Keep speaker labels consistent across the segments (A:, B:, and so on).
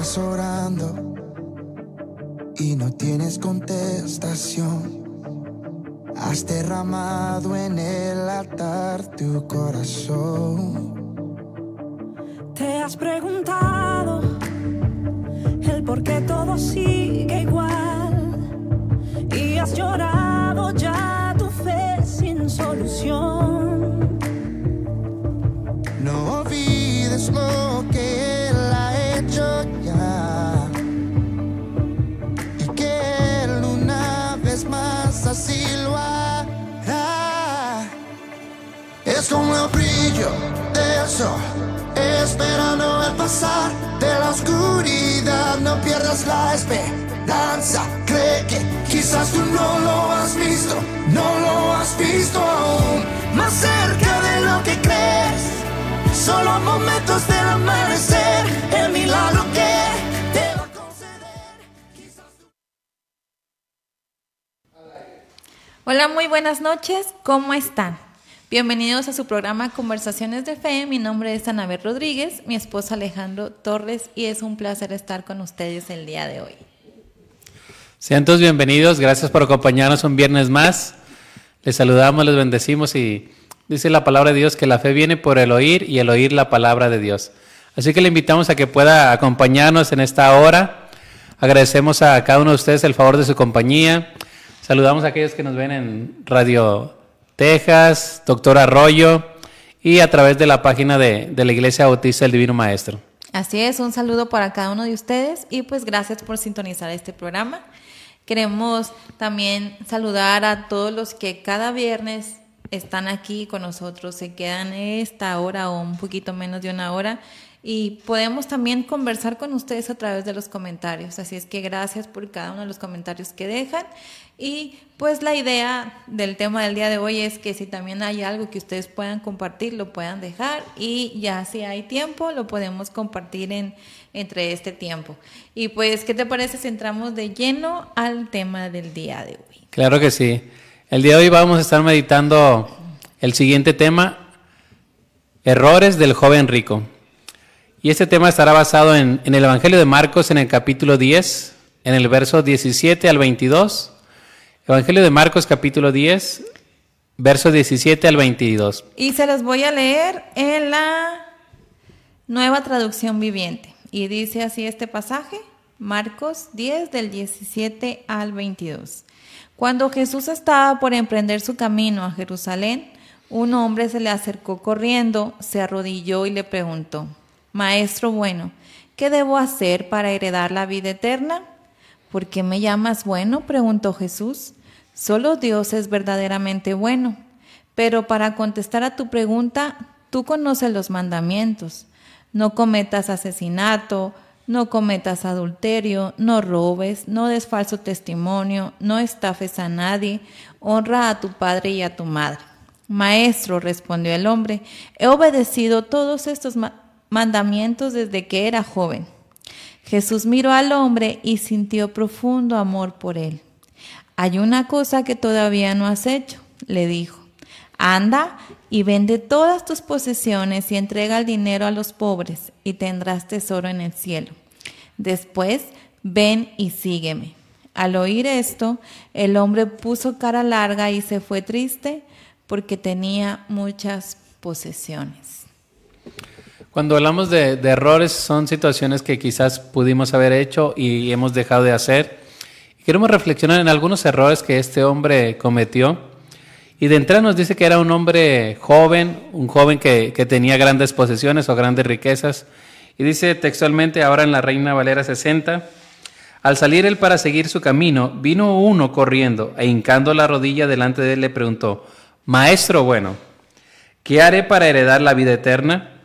A: estás orando y no tienes contestación. Has derramado en el altar tu corazón.
B: Te has preguntado el por qué todo sigue igual y has llorado ya tu fe sin solución.
A: Como el brillo del sol, esperando el pasar de la oscuridad. No pierdas la esperanza, cree que quizás tú no lo has visto, no lo has visto aún. Más cerca de lo que crees. Solo momentos del amanecer, el milagro que te va a conceder.
C: Hola, muy buenas noches, ¿cómo están? Bienvenidos a su programa Conversaciones de Fe. Mi nombre es Anabel Rodríguez, mi esposo Alejandro Torres y es un placer estar con ustedes el día de hoy.
D: Sean todos bienvenidos, gracias por acompañarnos un viernes más. Les saludamos, les bendecimos y dice la palabra de Dios que la fe viene por el oír y el oír la palabra de Dios. Así que le invitamos a que pueda acompañarnos en esta hora. Agradecemos a cada uno de ustedes el favor de su compañía. Saludamos a aquellos que nos ven en Radio Texas, Doctor Arroyo y a través de la página de, de la Iglesia Bautista del Divino Maestro.
C: Así es, un saludo para cada uno de ustedes y pues gracias por sintonizar este programa. Queremos también saludar a todos los que cada viernes están aquí con nosotros, se quedan esta hora o un poquito menos de una hora y podemos también conversar con ustedes a través de los comentarios. Así es que gracias por cada uno de los comentarios que dejan. Y pues la idea del tema del día de hoy es que si también hay algo que ustedes puedan compartir, lo puedan dejar y ya si hay tiempo, lo podemos compartir en, entre este tiempo. Y pues, ¿qué te parece si entramos de lleno al tema del día de hoy?
D: Claro que sí. El día de hoy vamos a estar meditando el siguiente tema, errores del joven rico. Y este tema estará basado en, el Evangelio de Marcos en el capítulo 10, en el verso 17 al 22. Evangelio de Marcos capítulo 10, verso 17 al 22.
C: Y se los voy a leer en la nueva traducción viviente. Y dice así este pasaje, Marcos 10 del 17 al 22. Cuando Jesús estaba por emprender su camino a Jerusalén, un hombre se le acercó corriendo, se arrodilló y le preguntó, Maestro bueno, ¿qué debo hacer para heredar la vida eterna? ¿Por qué me llamas bueno? preguntó Jesús. Solo Dios es verdaderamente bueno. Pero para contestar a tu pregunta, tú conoces los mandamientos. No cometas asesinato, no cometas adulterio, no robes, no des falso testimonio, no estafes a nadie, honra a tu padre y a tu madre. Maestro, respondió el hombre, he obedecido todos estos mandamientos desde que era joven. Jesús miró al hombre y sintió profundo amor por él. Hay una cosa que todavía no has hecho, le dijo. Anda y vende todas tus posesiones y entrega el dinero a los pobres y tendrás tesoro en el cielo. Después, ven y sígueme. Al oír esto, el hombre puso cara larga y se fue triste porque tenía muchas posesiones.
D: Cuando hablamos de, errores, son situaciones que quizás pudimos haber hecho y hemos dejado de hacer. Queremos reflexionar en algunos errores que este hombre cometió. Y de entrada nos dice que era un hombre joven, un joven que, que tenía grandes posesiones o grandes riquezas. Y dice textualmente ahora en la Reina Valera 60, al salir él para seguir su camino, vino uno corriendo e hincando la rodilla delante de él le preguntó, Maestro bueno, ¿qué haré para heredar la vida eterna?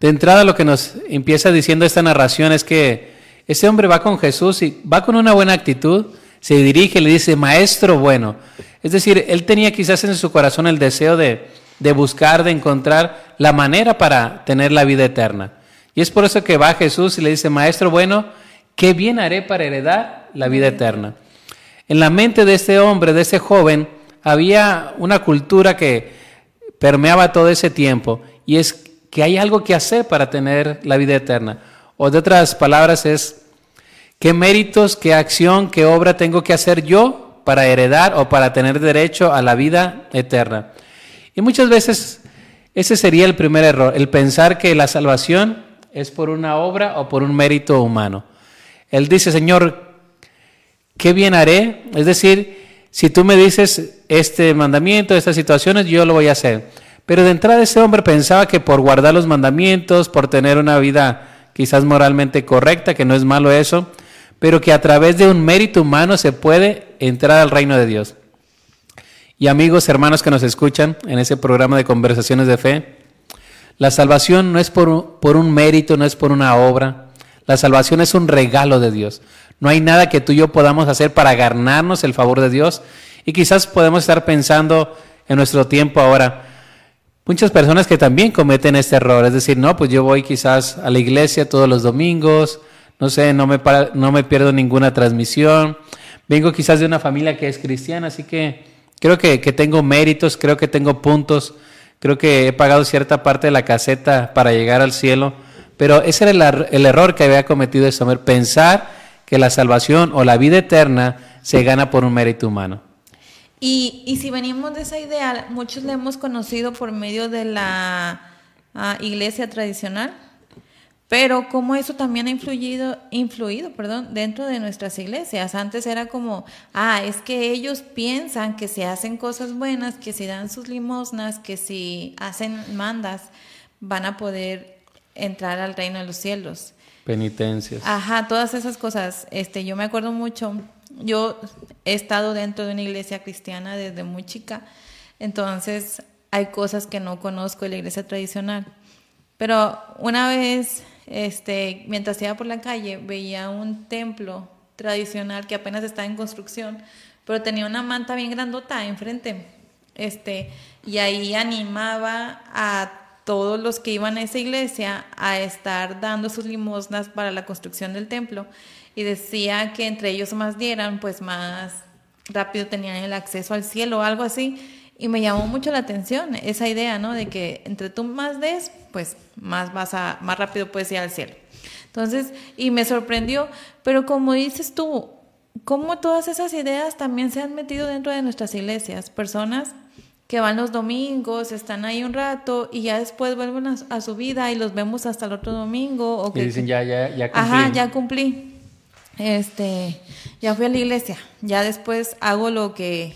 D: De entrada lo que nos empieza diciendo esta narración es que ese hombre va con Jesús y va con una buena actitud, se dirige le dice, Maestro bueno. Es decir, él tenía quizás en su corazón el deseo de, de buscar, de encontrar la manera para tener la vida eterna. Y es por eso que va Jesús y le dice, Maestro bueno, ¿qué bien haré para heredar la vida eterna? En la mente de este hombre, de ese joven, había una cultura que permeaba todo ese tiempo y es que hay algo que hacer para tener la vida eterna. O de otras palabras es, ¿qué méritos, qué acción, qué obra tengo que hacer yo para heredar o para tener derecho a la vida eterna? Y muchas veces ese sería el primer error, el pensar que la salvación es por una obra o por un mérito humano. Él dice, Señor, ¿qué bien haré? Es decir, si tú me dices este mandamiento, estas situaciones, yo lo voy a hacer. Pero de entrada ese hombre pensaba que por guardar los mandamientos, por tener una vida quizás moralmente correcta, que no es malo eso, pero que a través de un mérito humano se puede entrar al reino de Dios. Y amigos, hermanos que nos escuchan en ese programa de conversaciones de fe, la salvación no es por por un mérito, no es por una obra. La salvación es un regalo de Dios. No hay nada que tú y yo podamos hacer para ganarnos el favor de Dios. Y quizás podemos estar pensando en nuestro tiempo ahora, muchas personas que también cometen este error, es decir, no, pues yo voy quizás a la iglesia todos los domingos, no sé, no me, no me pierdo ninguna transmisión, vengo quizás de una familia que es cristiana, así que creo que, que tengo méritos, creo que tengo puntos Creo que he pagado cierta parte de la caseta para llegar al cielo. Pero ese era el, error que había cometido ese hombre, pensar que la salvación o la vida eterna se gana por un mérito humano.
C: Y, y si venimos de esa idea, muchos le hemos conocido por medio de la ah, iglesia tradicional, pero como eso también ha influido, influido perdón, dentro de nuestras iglesias. Antes era como, ah, es que ellos piensan que si hacen cosas buenas, que si dan sus limosnas, que si hacen mandas, van a poder entrar al reino de los cielos.
D: Penitencias.
C: Ajá, todas esas cosas. Este, yo me acuerdo mucho, yo he estado dentro de una iglesia cristiana desde muy chica, entonces hay cosas que no conozco de la iglesia tradicional. Pero una vez este, mientras iba por la calle, veía un templo tradicional que apenas estaba en construcción, pero tenía una manta bien grandota enfrente. Este, y ahí animaba a todos los que iban a esa iglesia a estar dando sus limosnas para la construcción del templo y decía que entre ellos más dieran, pues más rápido tenían el acceso al cielo o algo así. Y me llamó mucho la atención esa idea, ¿no? De que entre tú más des, pues más vas a, más rápido puedes ir al cielo. Entonces, y me sorprendió, pero como dices tú, cómo todas esas ideas también se han metido dentro de nuestras iglesias, personas que van los domingos, están ahí un rato y ya después vuelven a, su vida y los vemos hasta el otro domingo. O
D: que, dicen, ya, ya, ya cumplí.
C: Ajá, ya cumplí. Este, ya fui a la iglesia, ya después hago lo que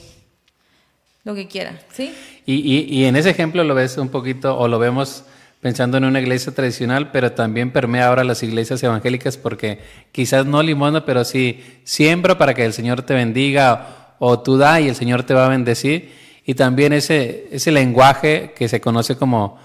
C: lo que quiera, ¿sí?
D: Y, y, y, en ese ejemplo lo ves un poquito, o lo vemos pensando en una iglesia tradicional, pero también permea ahora las iglesias evangélicas porque quizás no limona, pero sí siembra para que el Señor te bendiga, o tú da y el Señor te va a bendecir. Y también ese, ese lenguaje que se conoce como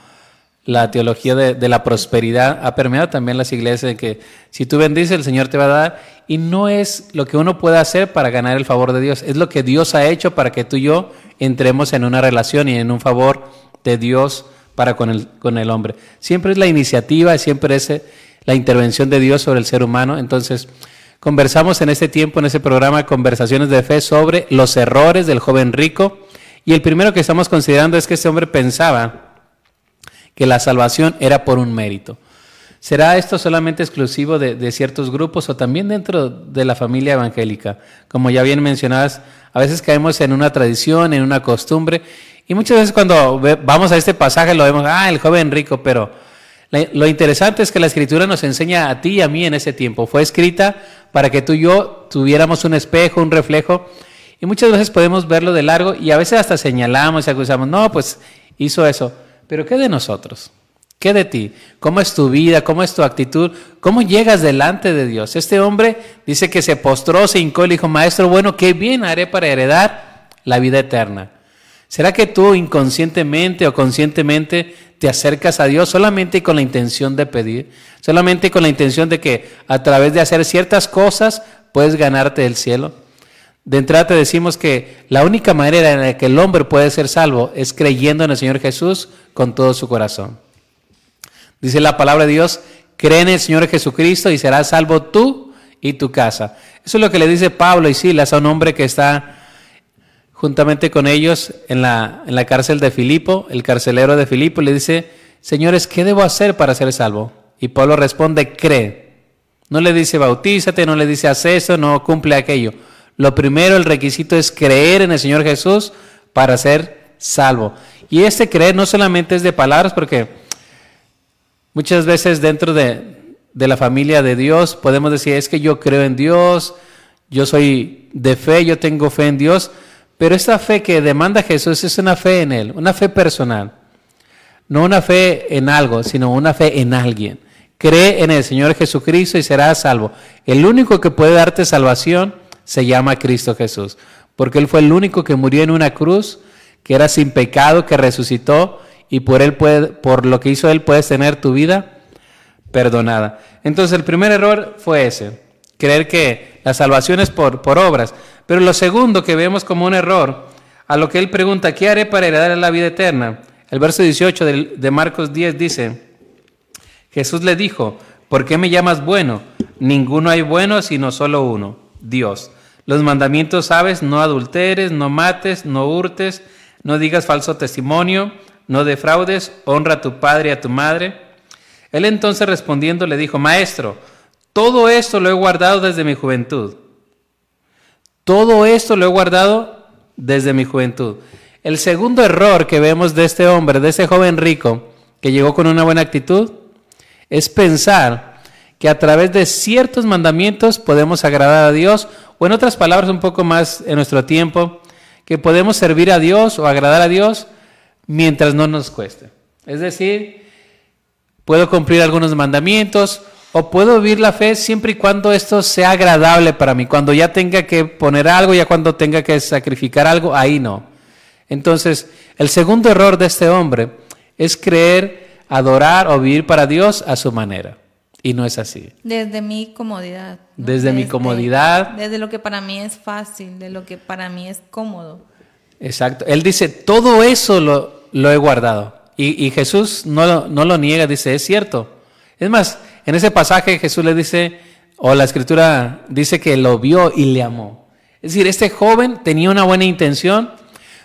D: la teología de, la prosperidad ha permeado también las iglesias, de que si tú bendices, el Señor te va a dar. Y no es lo que uno puede hacer para ganar el favor de Dios, es lo que Dios ha hecho para que tú y yo entremos en una relación y en un favor de Dios para con el, con el hombre. Siempre es la iniciativa, siempre es eh, la intervención de Dios sobre el ser humano. Entonces, conversamos en este tiempo, en ese programa, conversaciones de fe sobre los errores del joven rico. Y el primero que estamos considerando es que este hombre pensaba que la salvación era por un mérito. ¿Será esto solamente exclusivo de, ciertos grupos o también dentro de la familia evangélica? Como ya bien mencionadas, a veces caemos en una tradición, en una costumbre, y muchas veces cuando vamos a este pasaje lo vemos, ah, el joven rico, pero lo interesante es que la escritura nos enseña a ti y a mí en ese tiempo. Fue escrita para que tú y yo tuviéramos un espejo, un reflejo, y muchas veces podemos verlo de largo y a veces hasta señalamos y acusamos, no, pues hizo eso, pero ¿qué de nosotros? ¿Qué de ti? ¿Cómo es tu vida? ¿Cómo es tu actitud? ¿Cómo llegas delante de Dios? Este hombre dice que se postró, se hincó y dijo, Maestro, bueno, ¿qué bien haré para heredar la vida eterna? ¿Será que tú inconscientemente o conscientemente te acercas a Dios solamente con la intención de pedir? Solamente con la intención de que a través de hacer ciertas cosas puedes ganarte el cielo. De entrada te decimos que la única manera en la que el hombre puede ser salvo es creyendo en el Señor Jesús con todo su corazón. Dice la palabra de Dios, cree en el Señor Jesucristo y serás salvo tú y tu casa. Eso es lo que le dice Pablo y Silas a un hombre que está juntamente con ellos en la, en la cárcel de Filipo, el carcelero de Filipo, le dice, señores, ¿qué debo hacer para ser salvo? Y Pablo responde, cree. No le dice bautízate, no le dice haz eso, no cumple aquello. Lo primero, el requisito es creer en el Señor Jesús para ser salvo. Y este creer no solamente es de palabras, porque muchas veces dentro de, de la familia de Dios podemos decir, es que yo creo en Dios, yo soy de fe, yo tengo fe en Dios, pero esta fe que demanda Jesús es una fe en Él, una fe personal. No una fe en algo, sino una fe en alguien. Cree en el Señor Jesucristo y serás salvo. El único que puede darte salvación se llama Cristo Jesús, porque Él fue el único que murió en una cruz, que era sin pecado, que resucitó y por, él puede, por lo que hizo Él puedes tener tu vida perdonada. Entonces el primer error fue ese, creer que la salvación es por, obras. Pero lo segundo que vemos como un error, a lo que Él pregunta, ¿qué haré para heredar la vida eterna? El verso 18 de, Marcos 10 dice, Jesús le dijo, ¿por qué me llamas bueno? Ninguno hay bueno sino solo uno, Dios. Los mandamientos sabes, no adulteres, no mates, no hurtes, no digas falso testimonio, no defraudes, honra a tu padre y a tu madre. Él entonces respondiendo le dijo, Maestro, todo esto lo he guardado desde mi juventud. Todo esto lo he guardado desde mi juventud. El segundo error que vemos de este hombre, de ese joven rico, que llegó con una buena actitud, es pensar que a través de ciertos mandamientos podemos agradar a Dios, o en otras palabras, un poco más en nuestro tiempo, que podemos servir a Dios o agradar a Dios mientras no nos cueste. Es decir, puedo cumplir algunos mandamientos o puedo vivir la fe siempre y cuando esto sea agradable para mí. Cuando ya tenga que poner algo, ya cuando tenga que sacrificar algo, ahí no. Entonces, el segundo error de este hombre es creer, adorar o vivir para Dios a su manera. Y no es así.
C: Desde mi comodidad.
D: Desde, mi comodidad.
C: Desde lo que para mí es fácil, de lo que para mí es cómodo.
D: Exacto. Él dice, todo eso lo, lo he guardado. Y, Jesús no, no lo niega, dice, es cierto. Es más, en ese pasaje Jesús le dice, o la escritura dice que lo vio y le amó. Es decir, este joven tenía una buena intención,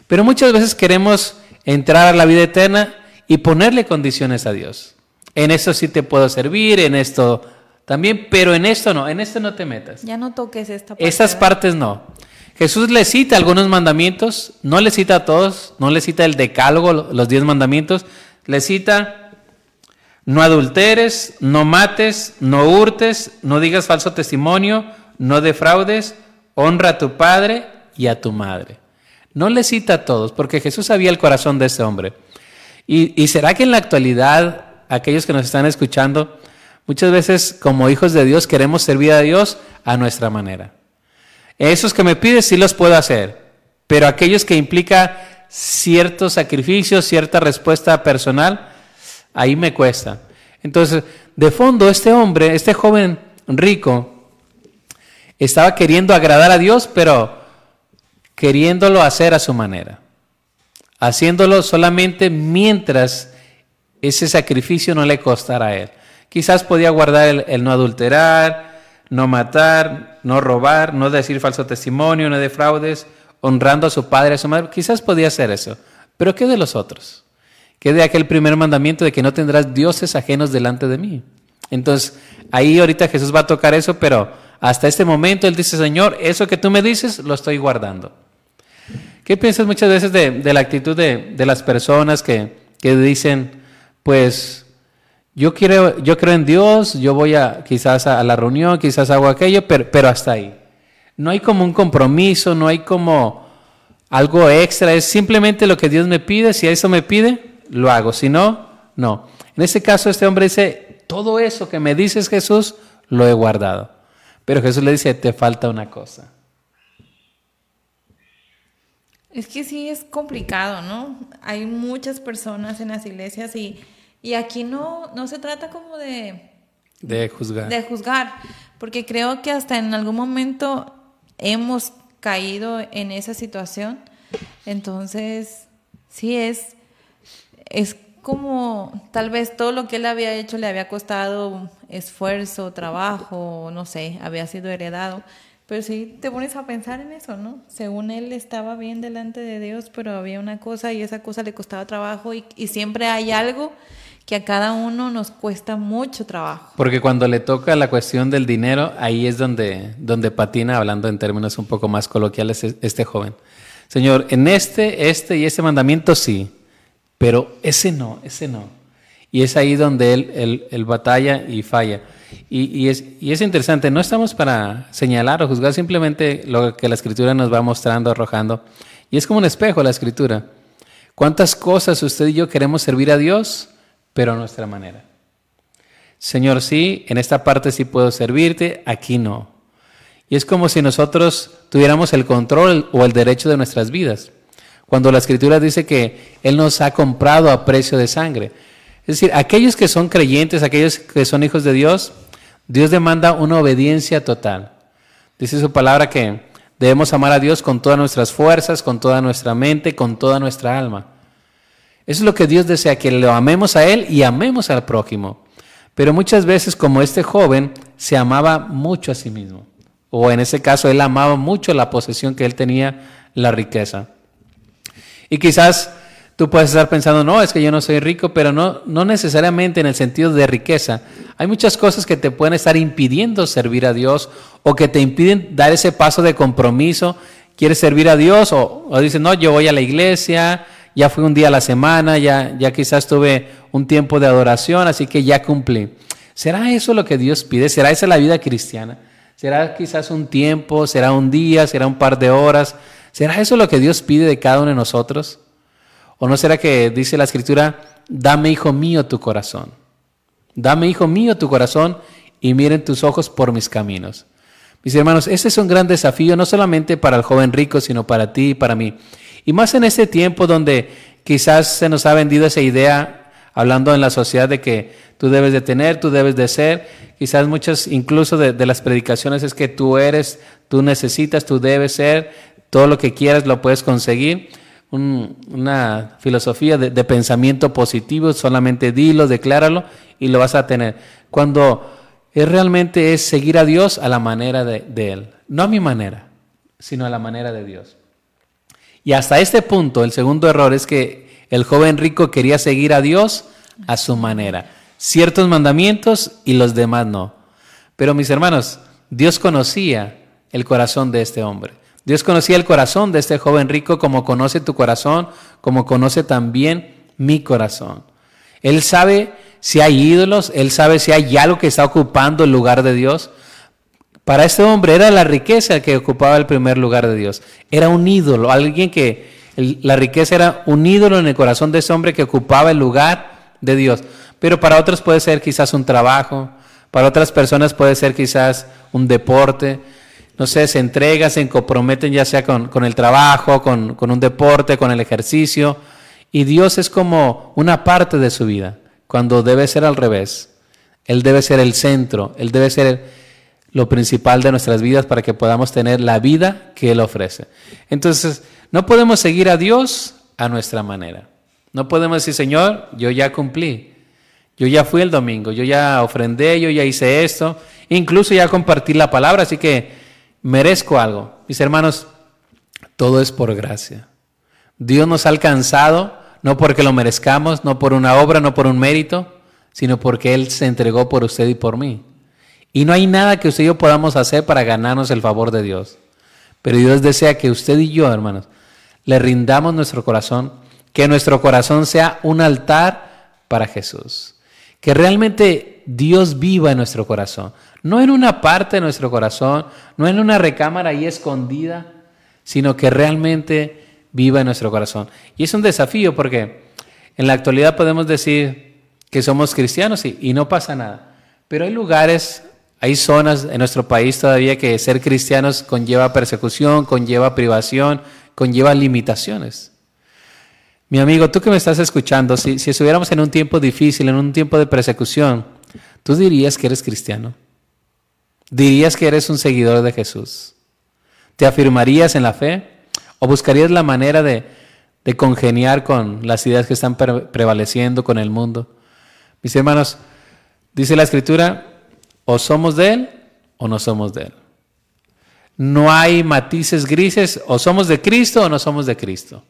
D: pero muchas veces queremos entrar a la vida eterna y ponerle condiciones a Dios. En esto sí te puedo servir, en esto también, pero en esto no, en esto no te metas.
C: Ya no toques esta parte.
D: Estas partes no. Jesús le cita algunos mandamientos, no le cita a todos, no le cita el decálogo, los diez mandamientos, le cita no adulteres, no mates, no hurtes, no digas falso testimonio, no defraudes, honra a tu padre y a tu madre. No le cita a todos, porque Jesús sabía el corazón de ese hombre. Y, será que en la actualidad, aquellos que nos están escuchando, muchas veces como hijos de Dios queremos servir a Dios a nuestra manera. Esos que me pides sí los puedo hacer, pero aquellos que implica cierto sacrificio, cierta respuesta personal, ahí me cuesta. Entonces, de fondo, este hombre, este joven rico, estaba queriendo agradar a Dios, pero queriéndolo hacer a su manera, haciéndolo solamente mientras ese sacrificio no le costara a él. Quizás podía guardar el, no adulterar, no matar, no robar, no decir falso testimonio, no defraudes, honrando a su padre, a su madre. Quizás podía hacer eso. Pero ¿qué de los otros? ¿Qué de aquel primer mandamiento de que no tendrás dioses ajenos delante de mí? Entonces, ahí ahorita Jesús va a tocar eso, pero hasta este momento Él dice, Señor, eso que tú me dices, lo estoy guardando. ¿Qué piensas muchas veces de, la actitud de, las personas que, dicen, pues yo, quiero, yo creo en Dios, yo voy a quizás a, la reunión, quizás hago aquello, pero, pero hasta ahí? No hay como un compromiso, no hay como algo extra, es simplemente lo que Dios me pide, si eso me pide, lo hago, si no, no. En este caso este hombre dice, todo eso que me dices Jesús, lo he guardado. Pero Jesús le dice, te falta una cosa.
C: Es que sí es complicado, ¿no? Hay muchas personas en las iglesias y, y aquí no, no se trata como de...
D: De juzgar.
C: De juzgar, porque creo que hasta en algún momento hemos caído en esa situación. Entonces, sí es, es como tal vez todo lo que él había hecho le había costado esfuerzo, trabajo, no sé, había sido heredado. Pero sí te pones a pensar en eso, ¿no? Según él estaba bien delante de Dios, pero había una cosa y esa cosa le costaba trabajo y, siempre hay algo que a cada uno nos cuesta mucho trabajo.
D: Porque cuando le toca la cuestión del dinero, ahí es donde, donde patina, hablando en términos un poco más coloquiales, este joven. Señor, en este, este y este mandamiento sí, pero ese no, ese no. Y es ahí donde él, él, batalla y falla. Y, es, y, es, interesante, no estamos para señalar o juzgar simplemente lo que la escritura nos va mostrando, arrojando. Y es como un espejo la escritura. ¿Cuántas cosas usted y yo queremos servir a Dios, pero a nuestra manera? Señor, sí, en esta parte sí puedo servirte, aquí no. Y es como si nosotros tuviéramos el control o el derecho de nuestras vidas. Cuando la escritura dice que Él nos ha comprado a precio de sangre. Es decir, aquellos que son creyentes, aquellos que son hijos de Dios, Dios demanda una obediencia total. Dice su palabra que debemos amar a Dios con todas nuestras fuerzas, con toda nuestra mente, con toda nuestra alma. Eso es lo que Dios desea, que lo amemos a Él y amemos al prójimo. Pero muchas veces, como este joven, se amaba mucho a sí mismo. O en ese caso, él amaba mucho la posesión que él tenía, la riqueza. Y quizás tú puedes estar pensando, no, es que yo no soy rico, pero no, no necesariamente en el sentido de riqueza. Hay muchas cosas que te pueden estar impidiendo servir a Dios o que te impiden dar ese paso de compromiso. ¿Quieres servir a Dios? O, o dices, no, yo voy a la iglesia, ya fui un día a la semana, ya, ya quizás tuve un tiempo de adoración, así que ya cumplí. ¿Será eso lo que Dios pide? ¿Será esa la vida cristiana? ¿Será quizás un tiempo? ¿Será un día? ¿Será un par de horas? ¿Será eso lo que Dios pide de cada uno de nosotros? ¿O no será que dice la escritura, dame hijo mío tu corazón? Dame hijo mío tu corazón y miren tus ojos por mis caminos. Mis hermanos, este es un gran desafío no solamente para el joven rico, sino para ti y para mí. Y más en este tiempo donde quizás se nos ha vendido esa idea, hablando en la sociedad de que tú debes de tener, tú debes de ser. Quizás muchas, incluso de, las predicaciones es que tú eres, tú necesitas, tú debes ser, todo lo que quieras lo puedes conseguir. una filosofía de, pensamiento positivo, solamente dilo, decláralo y lo vas a tener. Cuando es realmente es seguir a Dios a la manera de, de Él, no a mi manera, sino a la manera de Dios. Y hasta este punto, el segundo error es que el joven rico quería seguir a Dios a su manera. Ciertos mandamientos y los demás no. Pero mis hermanos, Dios conocía el corazón de este hombre. Dios conocía el corazón de este joven rico como conoce tu corazón, como conoce también mi corazón. Él sabe si hay ídolos, él sabe si hay algo que está ocupando el lugar de Dios. Para este hombre era la riqueza que ocupaba el primer lugar de Dios. Era un ídolo, alguien que la riqueza era un ídolo en el corazón de ese hombre que ocupaba el lugar de Dios. Pero para otros puede ser quizás un trabajo, para otras personas puede ser quizás un deporte, no sé, se entregan, se comprometen ya sea con, el trabajo, con, un deporte, con el ejercicio, y Dios es como una parte de su vida, cuando debe ser al revés. Él debe ser el centro, Él debe ser lo principal de nuestras vidas para que podamos tener la vida que Él ofrece. Entonces, no podemos seguir a Dios a nuestra manera. No podemos decir, Señor, yo ya cumplí, yo ya fui el domingo, yo ya ofrendé, yo ya hice esto, incluso ya compartí la palabra, así que merezco algo. Mis hermanos, todo es por gracia. Dios nos ha alcanzado no porque lo merezcamos, no por una obra, no por un mérito, sino porque Él se entregó por usted y por mí. Y no hay nada que usted y yo podamos hacer para ganarnos el favor de Dios. Pero Dios desea que usted y yo, hermanos, le rindamos nuestro corazón, que nuestro corazón sea un altar para Jesús. Que realmente Dios viva en nuestro corazón no en una parte de nuestro corazón, no en una recámara ahí escondida, sino que realmente viva en nuestro corazón. Y es un desafío porque en la actualidad podemos decir que somos cristianos y, no pasa nada, pero hay lugares, hay zonas en nuestro país todavía que ser cristianos conlleva persecución, conlleva privación, conlleva limitaciones. Mi amigo, tú que me estás escuchando, si, si estuviéramos en un tiempo difícil, en un tiempo de persecución, ¿tú dirías que eres cristiano? ¿Dirías que eres un seguidor de Jesús? ¿Te afirmarías en la fe? ¿O buscarías la manera de, congeniar con las ideas que están prevaleciendo con el mundo? Mis hermanos, dice la Escritura, o somos de Él o no somos de Él. No hay matices grises, o somos de Cristo o no somos de Cristo.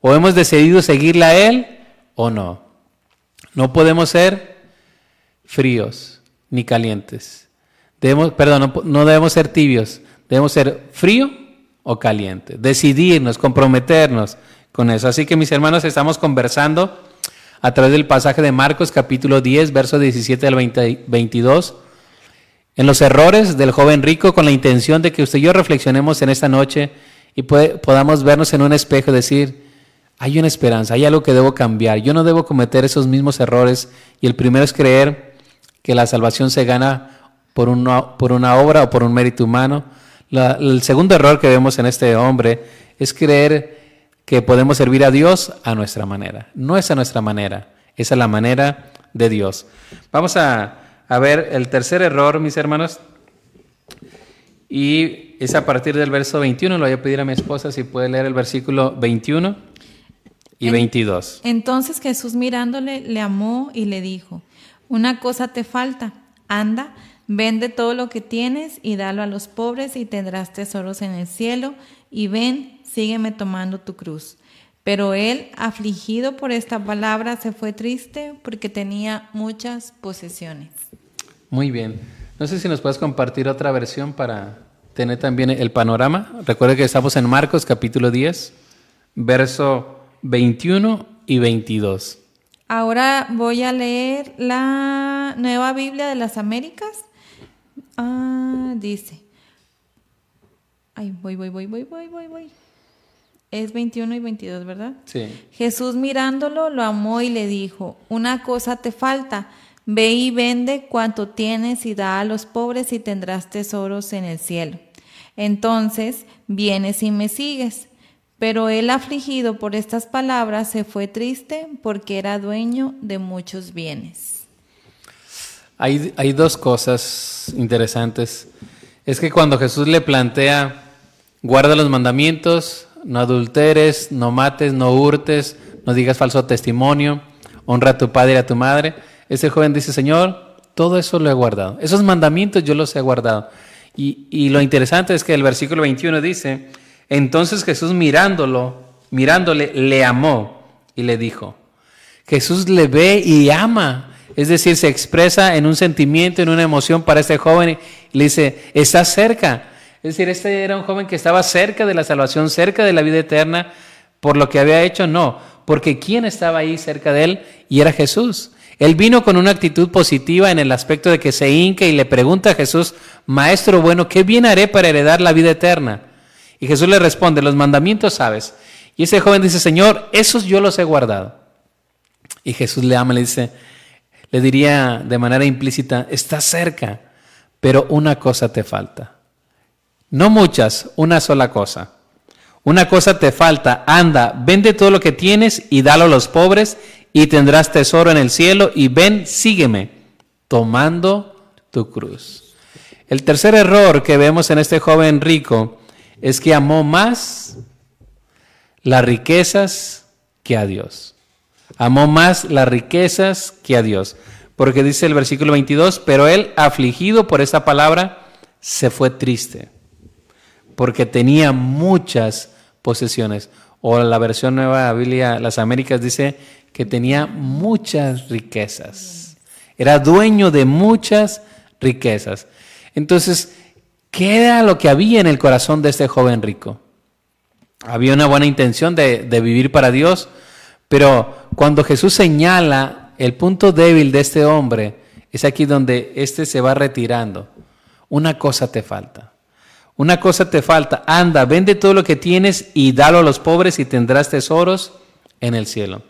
D: O hemos decidido seguirle a Él o no. No podemos ser fríos ni calientes. Debemos, perdón, no, debemos ser tibios. Debemos ser frío o caliente. Decidirnos, comprometernos con eso. Así que mis hermanos, estamos conversando a través del pasaje de Marcos capítulo 10, verso 17 al 22, en los errores del joven rico con la intención de que usted y yo reflexionemos en esta noche y podamos vernos en un espejo y decir, hay una esperanza, hay algo que debo cambiar, yo no debo cometer esos mismos errores y el primero es creer que la salvación se gana por una, obra o por un mérito humano. el segundo error que vemos en este hombre es creer que podemos servir a Dios a nuestra manera. No es a nuestra manera, es a la manera de Dios. Vamos a, a ver el tercer error, mis hermanos. Y es a partir del verso 21. Lo voy a pedir a mi esposa si puede leer el versículo 21 y 22.
C: Entonces Jesús mirándole le amó y le dijo, una cosa te falta, anda, vende todo lo que tienes y dalo a los pobres y tendrás tesoros en el cielo y ven, sígueme tomando tu cruz. Pero él, afligido por esta palabra, se fue triste porque tenía muchas posesiones.
D: Muy bien. No sé si nos puedes compartir otra versión para tener también el panorama. Recuerda que estamos en Marcos capítulo 10, verso 21 y 22.
C: Ahora voy a leer la Nueva Biblia de las Américas. Ah, dice. Ay, voy, voy, voy, voy, voy, voy, voy. Es 21 y 22, ¿verdad?
D: Sí.
C: Jesús mirándolo lo amó y le dijo, una cosa te falta Ve y vende cuanto tienes y da a los pobres y tendrás tesoros en el cielo. Entonces vienes y me sigues. Pero él afligido por estas palabras se fue triste porque era dueño de muchos bienes.
D: Hay, dos cosas interesantes. Es que cuando Jesús le plantea, guarda los mandamientos, no adulteres, no mates, no hurtes, no digas falso testimonio, honra a tu padre y a tu madre, ese joven dice, Señor, todo eso lo he guardado. Esos mandamientos yo los he guardado. Y, lo interesante es que el versículo 21 dice, entonces Jesús mirándolo, mirándole, le amó y le dijo. Jesús le ve y ama. Es decir, se expresa en un sentimiento, en una emoción para este joven y le dice, está cerca. Es decir, este era un joven que estaba cerca de la salvación, cerca de la vida eterna, por lo que había hecho, no, porque ¿quién estaba ahí cerca de él? Y era Jesús. Él vino con una actitud positiva en el aspecto de que se hinca y le pregunta a Jesús, Maestro bueno, ¿qué bien haré para heredar la vida eterna? Y Jesús le responde, los mandamientos sabes. Y ese joven dice, Señor, esos yo los he guardado. Y Jesús le ama, le dice, le diría de manera implícita, está cerca, pero una cosa te falta. No muchas, una sola cosa. Una cosa te falta, anda, vende todo lo que tienes y dalo a los pobres y tendrás tesoro en el cielo y ven, sígueme, tomando tu cruz. El tercer error que vemos en este joven rico es que amó más las riquezas que a Dios. Amó más las riquezas que a Dios. Porque dice el versículo 22, pero él, afligido por esta palabra, se fue triste, porque tenía muchas posesiones. O la versión nueva de Biblia, las Américas, dice que tenía muchas riquezas. Era dueño de muchas riquezas. Entonces, ¿qué era lo que había en el corazón de este joven rico? Había una buena intención de, de vivir para Dios, pero cuando Jesús señala el punto débil de este hombre, es aquí donde éste se va retirando. Una cosa te falta. Una cosa te falta. Anda, vende todo lo que tienes y dalo a los pobres y tendrás tesoros en el cielo.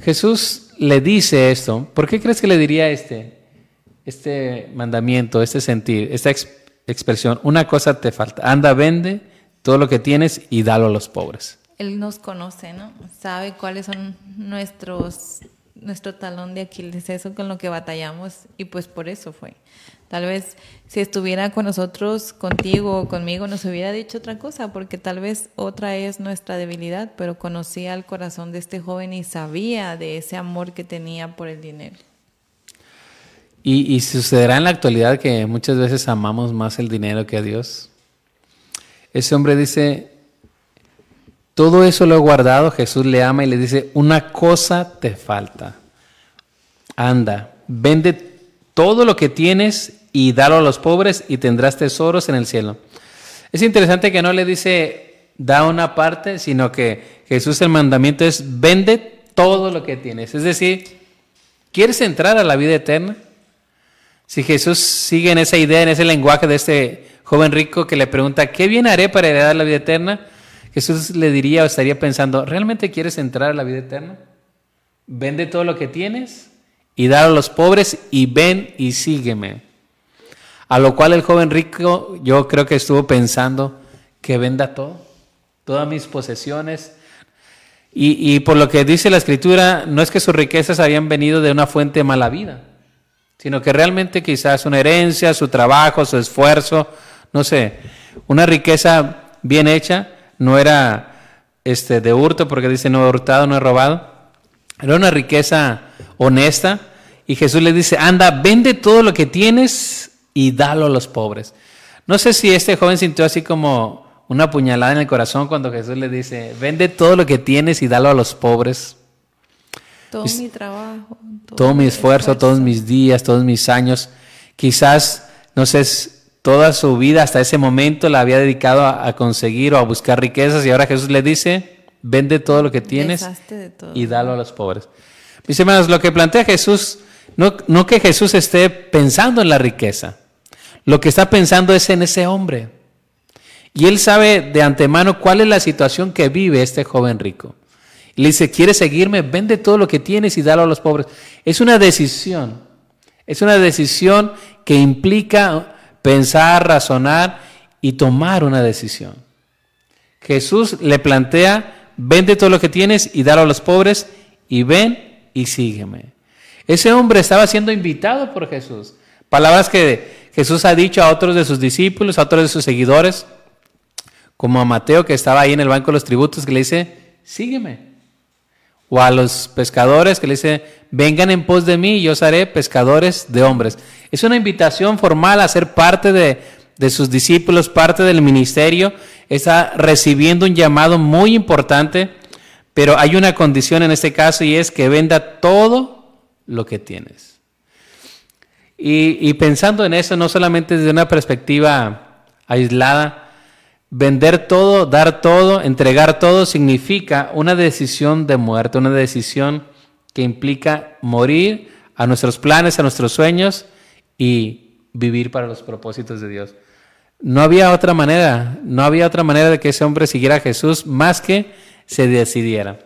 D: Jesús le dice esto. ¿Por qué crees que le diría este, este mandamiento, este sentir, esta expresión? Una cosa te falta. Anda, vende todo lo que tienes y dalo a los pobres.
C: Él nos conoce, ¿no? Sabe cuáles son nuestros nuestro talón de Aquiles, eso con lo que batallamos y pues por eso fue. Tal vez si estuviera con nosotros, contigo o conmigo, nos hubiera dicho otra cosa, porque tal vez otra es nuestra debilidad, pero conocía el corazón de este joven y sabía de ese amor que tenía por el dinero.
D: Y, y sucederá en la actualidad que muchas veces amamos más el dinero que a Dios. Ese hombre dice, todo eso lo he guardado, Jesús le ama y le dice, una cosa te falta. anda, vende todo lo que tienes y dalo a los pobres y tendrás tesoros en el cielo. Es interesante que no le dice da una parte, sino que Jesús el mandamiento es vende todo lo que tienes. Es decir, ¿quieres entrar a la vida eterna? Si Jesús sigue en esa idea, en ese lenguaje de este joven rico que le pregunta, ¿qué bien haré para heredar la vida eterna? Jesús le diría o estaría pensando, ¿realmente quieres entrar a la vida eterna? Vende todo lo que tienes y dalo a los pobres y ven y sígueme. A lo cual el joven rico yo creo que estuvo pensando que venda todo, todas mis posesiones. Y, y por lo que dice la escritura, no es que sus riquezas habían venido de una fuente de mala vida, sino que realmente quizás una herencia, su trabajo, su esfuerzo, no sé, una riqueza bien hecha, no era este, de hurto, porque dice no he hurtado, no he robado, era una riqueza honesta. Y Jesús le dice, anda, vende todo lo que tienes y dalo a los pobres. No sé si este joven sintió así como una puñalada en el corazón cuando Jesús le dice, vende todo lo que tienes y dalo a los pobres.
C: Todo mi trabajo.
D: Todo, mi esfuerzo, todos mis días, todos mis años. Quizás, no sé, toda su vida hasta ese momento la había dedicado a, conseguir o a buscar riquezas y ahora Jesús le dice, vende todo lo que tienes y dalo a los pobres. Mis hermanos, lo que plantea Jesús, no, no que Jesús esté pensando en la riqueza, lo que está pensando es en ese hombre. Y él sabe de antemano cuál es la situación que vive este joven rico. Y le dice, ¿quieres seguirme? Vende todo lo que tienes y dalo a los pobres. Es una decisión. Es una decisión que implica pensar, razonar y tomar una decisión. Jesús le plantea, vende todo lo que tienes y dalo a los pobres y ven y sígueme. Ese hombre estaba siendo invitado por Jesús. Palabras que Jesús ha dicho a otros de sus discípulos, a otros de sus seguidores, como a Mateo que estaba ahí en el banco de los tributos, que le dice, sígueme. O a los pescadores que le dice, vengan en pos de mí y yo os haré pescadores de hombres. Es una invitación formal a ser parte de, de sus discípulos, parte del ministerio. Está recibiendo un llamado muy importante, pero hay una condición en este caso y es que venda todo lo que tienes. Y, pensando en eso, no solamente desde una perspectiva aislada, Vender todo, dar todo, entregar todo significa una decisión de muerte, una decisión que implica morir a nuestros planes, a nuestros sueños y vivir para los propósitos de Dios. No había otra manera, no había otra manera de que ese hombre siguiera a Jesús más que se decidiera.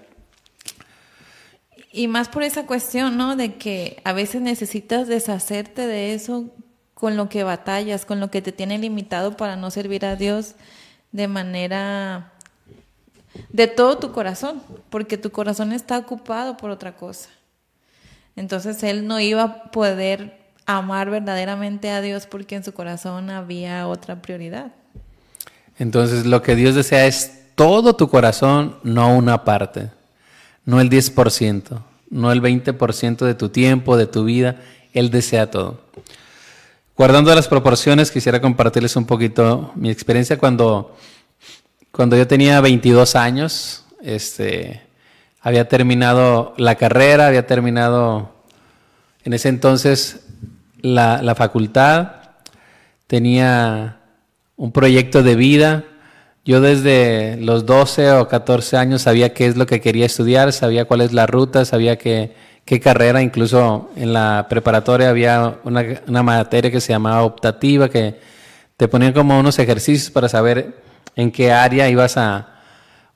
C: Y más por esa cuestión, ¿no? De que a veces necesitas deshacerte de eso con lo que batallas, con lo que te tiene limitado para no servir a Dios de manera de todo tu corazón, porque tu corazón está ocupado por otra cosa. Entonces él no iba a poder amar verdaderamente a Dios porque en su corazón había otra prioridad.
D: Entonces lo que Dios desea es todo tu corazón, no una parte, no el 10%, no el 20% de tu tiempo, de tu vida, Él desea todo. Guardando las proporciones, quisiera compartirles un poquito mi experiencia cuando, cuando yo tenía 22 años. Este, había terminado la carrera, había terminado en ese entonces la, la facultad, tenía un proyecto de vida. Yo desde los 12 o 14 años sabía qué es lo que quería estudiar, sabía cuál es la ruta, sabía que qué carrera, incluso en la preparatoria había una, materia que se llamaba optativa, que te ponían como unos ejercicios para saber en qué área ibas a,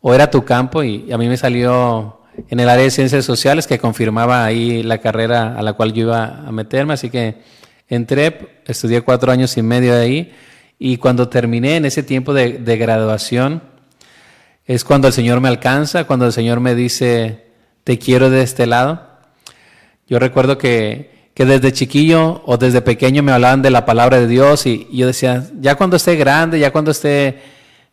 D: o era tu campo, y a mí me salió en el área de ciencias sociales que confirmaba ahí la carrera a la cual yo iba a meterme, así que entré, estudié cuatro años y medio de ahí, y cuando terminé en ese tiempo de, graduación, es cuando el Señor me alcanza, cuando el Señor me dice, te quiero de este lado. Yo recuerdo que, que, desde chiquillo o desde pequeño me hablaban de la palabra de Dios y, yo decía, ya cuando esté grande, ya cuando esté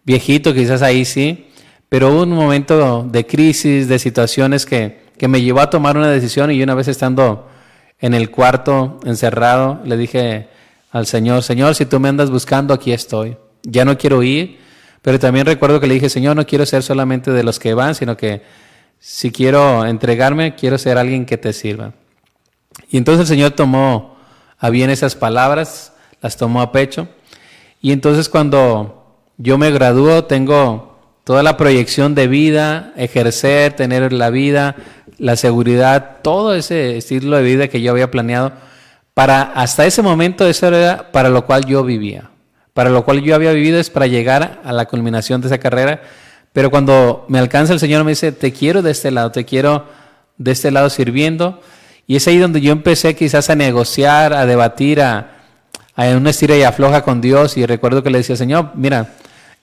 D: viejito, quizás ahí sí, pero hubo un momento de crisis, de situaciones que, que me llevó a tomar una decisión y una vez estando en el cuarto encerrado, le dije al Señor, Señor, si tú me andas buscando, aquí estoy. Ya no quiero ir, pero también recuerdo que le dije, Señor, no quiero ser solamente de los que van, sino que si quiero entregarme, quiero ser alguien que te sirva. Y entonces el Señor tomó a bien esas palabras, las tomó a pecho. Y entonces cuando yo me gradúo, tengo toda la proyección de vida, ejercer, tener la vida, la seguridad, todo ese estilo de vida que yo había planeado. Para hasta ese momento eso era para lo cual yo vivía. Para lo cual yo había vivido es para llegar a la culminación de esa carrera. Pero cuando me alcanza el Señor me dice, te quiero de este lado, te quiero de este lado sirviendo. Y es ahí donde yo empecé quizás a negociar, a debatir, a, a una estira y afloja con Dios. Y recuerdo que le decía, Señor, mira,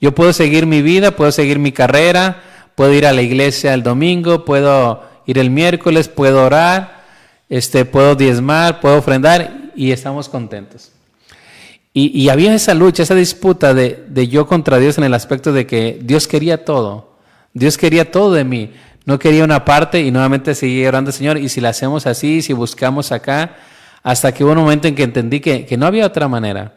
D: yo puedo seguir mi vida, puedo seguir mi carrera, puedo ir a la iglesia el domingo, puedo ir el miércoles, puedo orar, este, puedo diezmar, puedo ofrendar y estamos contentos. Y, había esa lucha, esa disputa de, de, yo contra Dios en el aspecto de que Dios quería todo. Dios quería todo de mí. No quería una parte y nuevamente seguía orando, Señor, y si la hacemos así, si buscamos acá, hasta que hubo un momento en que entendí que, que no había otra manera.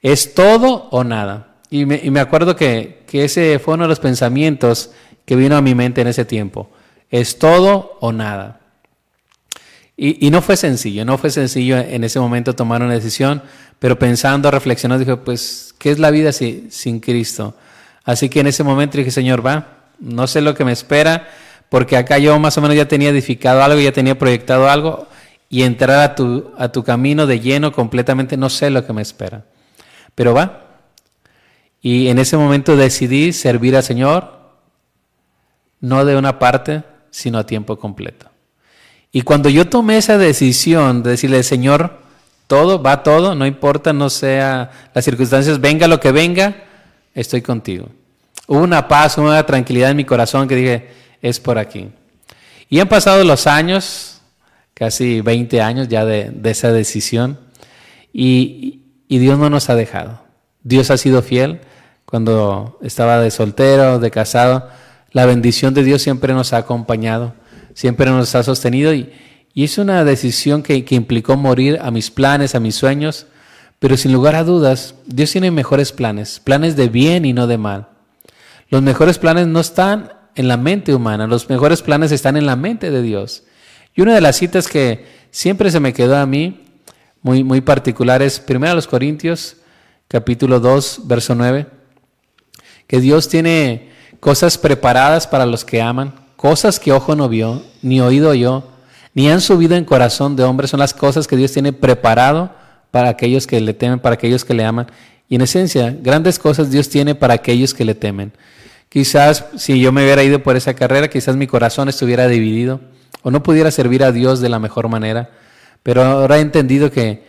D: Es todo o nada. Y me, y me acuerdo que, que ese fue uno de los pensamientos que vino a mi mente en ese tiempo. Es todo o nada. Y, no fue sencillo, no fue sencillo en ese momento tomar una decisión, pero pensando, reflexionando, dije, pues, ¿qué es la vida sin Cristo? Así que en ese momento dije, Señor, va, no sé lo que me espera, porque acá yo más o menos ya tenía edificado algo, ya tenía proyectado algo, y entrar a tu camino de lleno completamente, no sé lo que me espera. Pero va. Y en ese momento decidí servir al Señor, no de una parte, sino a tiempo completo. Y cuando yo tomé esa decisión de decirle, Señor, todo, va todo, no importa, no sea las circunstancias, venga lo que venga, estoy contigo. Hubo una paz, una tranquilidad en mi corazón que dije, es por aquí. Y han pasado los años, casi 20 años ya de, esa decisión, y, y Dios no nos ha dejado. Dios ha sido fiel cuando estaba de soltero, de casado. La bendición de Dios siempre nos ha acompañado siempre nos ha sostenido y, y es una decisión que, que, implicó morir a mis planes, a mis sueños, pero sin lugar a dudas, Dios tiene mejores planes, planes de bien y no de mal. Los mejores planes no están en la mente humana, los mejores planes están en la mente de Dios. Y una de las citas que siempre se me quedó a mí, muy, muy particular, es 1 los Corintios, capítulo 2, verso 9, que Dios tiene cosas preparadas para los que aman, Cosas que ojo no vio, ni oído yo, ni han subido en corazón de hombre, son las cosas que Dios tiene preparado para aquellos que le temen, para aquellos que le aman. Y en esencia, grandes cosas Dios tiene para aquellos que le temen. Quizás si yo me hubiera ido por esa carrera, quizás mi corazón estuviera dividido o no pudiera servir a Dios de la mejor manera. Pero ahora he entendido que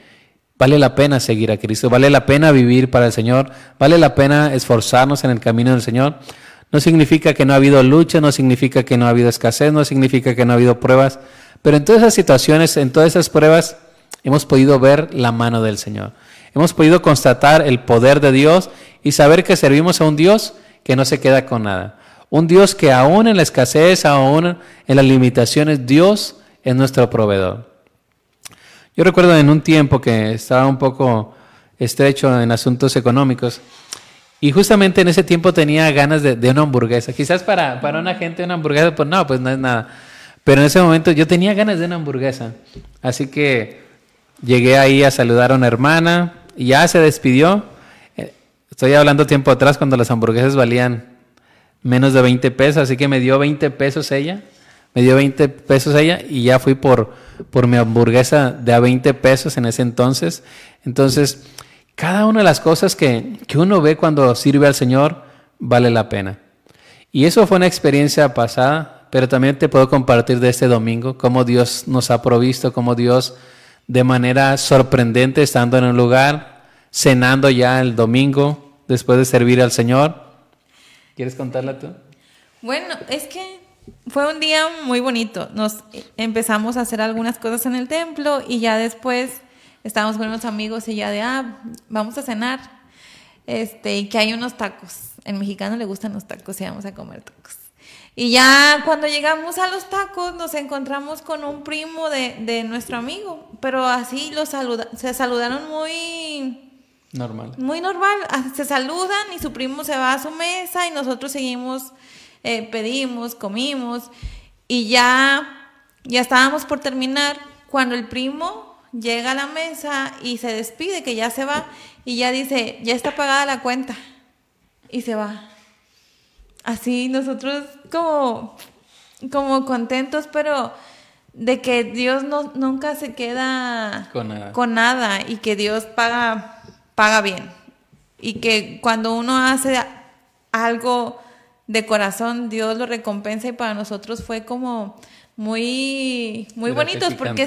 D: vale la pena seguir a Cristo, vale la pena vivir para el Señor, vale la pena esforzarnos en el camino del Señor. No significa que no ha habido lucha, no significa que no ha habido escasez, no significa que no ha habido pruebas, pero en todas esas situaciones, en todas esas pruebas, hemos podido ver la mano del Señor. Hemos podido constatar el poder de Dios y saber que servimos a un Dios que no se queda con nada. Un Dios que aún en la escasez, aún en las limitaciones, Dios es nuestro proveedor. Yo recuerdo en un tiempo que estaba un poco estrecho en asuntos económicos y justamente en ese tiempo tenía ganas de, una hamburguesa. Quizás para, para una gente una hamburguesa, pues no, pues no es nada. Pero en ese momento yo tenía ganas de una hamburguesa. Así que llegué ahí a saludar a una hermana y ya se despidió. Eh, estoy hablando tiempo atrás cuando las hamburguesas valían menos de 20 pesos, así que me dio 20 pesos ella. Me dio 20 pesos ella y ya fui por, por mi hamburguesa de a 20 pesos en ese entonces. Entonces, cada una de las cosas que, uno ve cuando sirve al Señor vale la pena. Y eso fue una experiencia pasada, pero también te puedo compartir de este domingo, cómo Dios nos ha provisto, cómo Dios de manera sorprendente, estando en un lugar, cenando ya el domingo, después de servir al Señor. ¿Quieres contarla tú?
C: Bueno, es que fue un día muy bonito. Nos empezamos a hacer algunas cosas en el templo y ya después estábamos con unos amigos y ya de, ah, vamos a cenar, este, y que hay unos tacos. En mexicano le gustan los tacos y vamos a comer tacos. Y ya cuando llegamos a los tacos nos encontramos con un primo de, de nuestro amigo, pero así los saluda, se saludaron muy...
D: Normal.
C: Muy normal, ah, se saludan y su primo se va a su mesa y nosotros seguimos, eh, pedimos, comimos y ya, ya estábamos por terminar cuando el primo llega a la mesa y se despide, que ya se va, y ya dice, ya está pagada la cuenta, y se va. Así nosotros como, como contentos, pero de que Dios no, nunca se queda
D: Con nada.
C: con nada y que Dios paga, paga bien. Y que cuando uno hace algo de corazón, Dios lo recompensa y para nosotros fue como muy, muy bonitos porque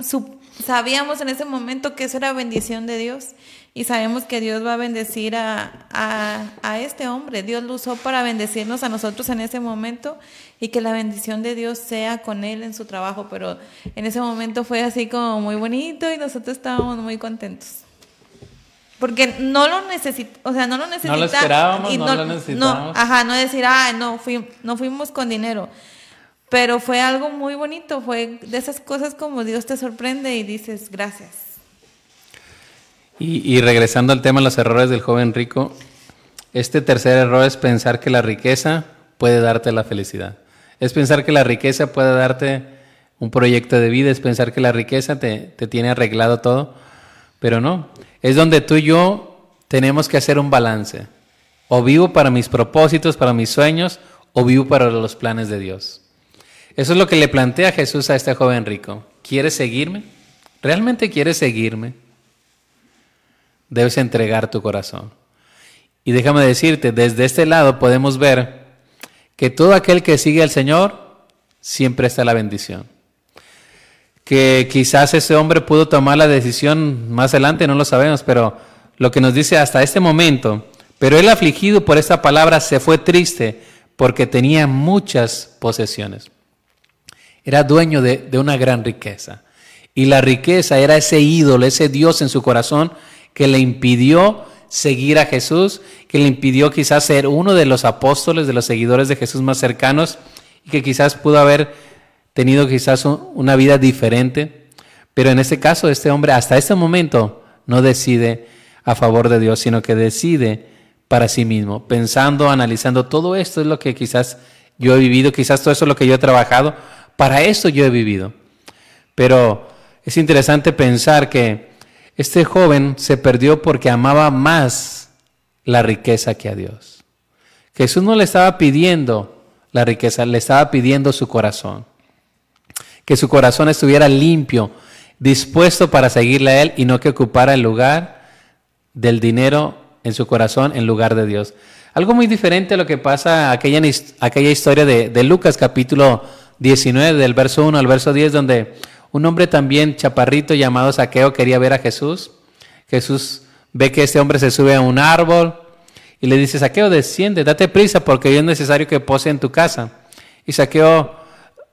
C: su- sabíamos en ese momento que eso era bendición de Dios y sabemos que Dios va a bendecir a, a, a este hombre. Dios lo usó para bendecirnos a nosotros en ese momento y que la bendición de Dios sea con él en su trabajo, pero en ese momento fue así como muy bonito y nosotros estábamos muy contentos. Porque no lo necesitamos, o sea, no lo necesitamos.
D: esperábamos, no lo necesitábamos.
C: ajá, no decir, ah, no, fui, no fuimos con dinero. Pero fue algo muy bonito, fue de esas cosas como Dios te sorprende y dices, gracias.
D: Y, regresando al tema de los errores del joven rico, este tercer error es pensar que la riqueza puede darte la felicidad. Es pensar que la riqueza puede darte un proyecto de vida, es pensar que la riqueza te tiene arreglado todo, pero no. Es donde tú y yo tenemos que hacer un balance. O vivo para mis propósitos, para mis sueños, o vivo para los planes de Dios. Eso es lo que le plantea Jesús a este joven rico. ¿Quieres seguirme? ¿Realmente quieres seguirme? debes entregar tu corazón. Y déjame decirte, desde este lado podemos ver que todo aquel que sigue al Señor, siempre está la bendición. Que quizás ese hombre pudo tomar la decisión más adelante, no lo sabemos, pero lo que nos dice hasta este momento, pero él afligido por esta palabra se fue triste porque tenía muchas posesiones. Era dueño de, una gran riqueza. Y la riqueza era ese ídolo, ese Dios en su corazón que le impidió seguir a Jesús, que le impidió quizás ser uno de los apóstoles, de los seguidores de Jesús más cercanos, y que quizás pudo haber tenido quizás un- una vida diferente. Pero en este caso, este hombre hasta este momento no decide a favor de Dios, sino que decide para sí mismo, pensando, analizando, todo esto es lo que quizás yo he vivido, quizás todo eso es lo que yo he trabajado, para esto yo he vivido. Pero es interesante pensar que este joven se perdió porque amaba más la riqueza que a Dios. Jesús no le estaba pidiendo la riqueza, le estaba pidiendo su corazón. Que su corazón estuviera limpio, dispuesto para seguirle a Él y no que ocupara el lugar del dinero en su corazón en lugar de Dios. Algo muy diferente a lo que pasa aquella, aquella historia de, de Lucas capítulo 19 del verso 1 al verso 10 donde un hombre también chaparrito llamado Saqueo quería ver a Jesús. Jesús ve que este hombre se sube a un árbol y le dice, Saqueo, desciende, date prisa porque hoy es necesario que pose en tu casa. Y Saqueo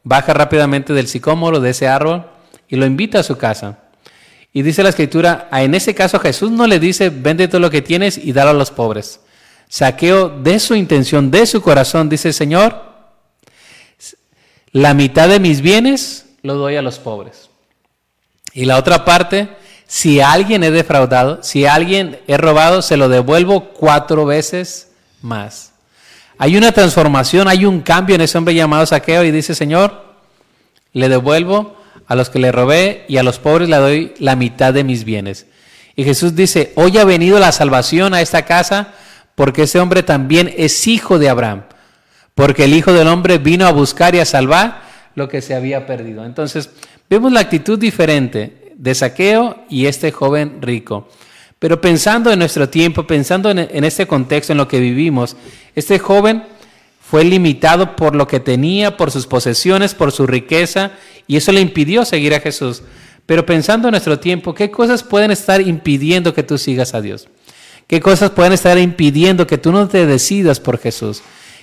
D: baja rápidamente del sicómoro, de ese árbol, y lo invita a su casa. Y dice la escritura, "Ah, en ese caso Jesús no le dice, vende todo lo que tienes y dalo a los pobres. Saqueo de su intención, de su corazón, dice, Señor, la mitad de mis bienes lo doy a los pobres. Y la otra parte, si alguien he defraudado, si alguien he robado, se lo devuelvo cuatro veces más. Hay una transformación, hay un cambio en ese hombre llamado Saqueo y dice, Señor, le devuelvo a los que le robé y a los pobres le doy la mitad de mis bienes. Y Jesús dice, hoy ha venido la salvación a esta casa porque ese hombre también es hijo de Abraham. Porque el Hijo del Hombre vino a buscar y a salvar lo que se había perdido. Entonces, vemos la actitud diferente de Saqueo y este joven rico. Pero pensando en nuestro tiempo, pensando en, este contexto, en lo que vivimos, este joven fue limitado por lo que tenía, por sus posesiones, por su riqueza, y eso le impidió seguir a Jesús. Pero pensando en nuestro tiempo, ¿qué cosas pueden estar impidiendo que tú sigas a Dios? ¿Qué cosas pueden estar impidiendo que tú no te decidas por Jesús?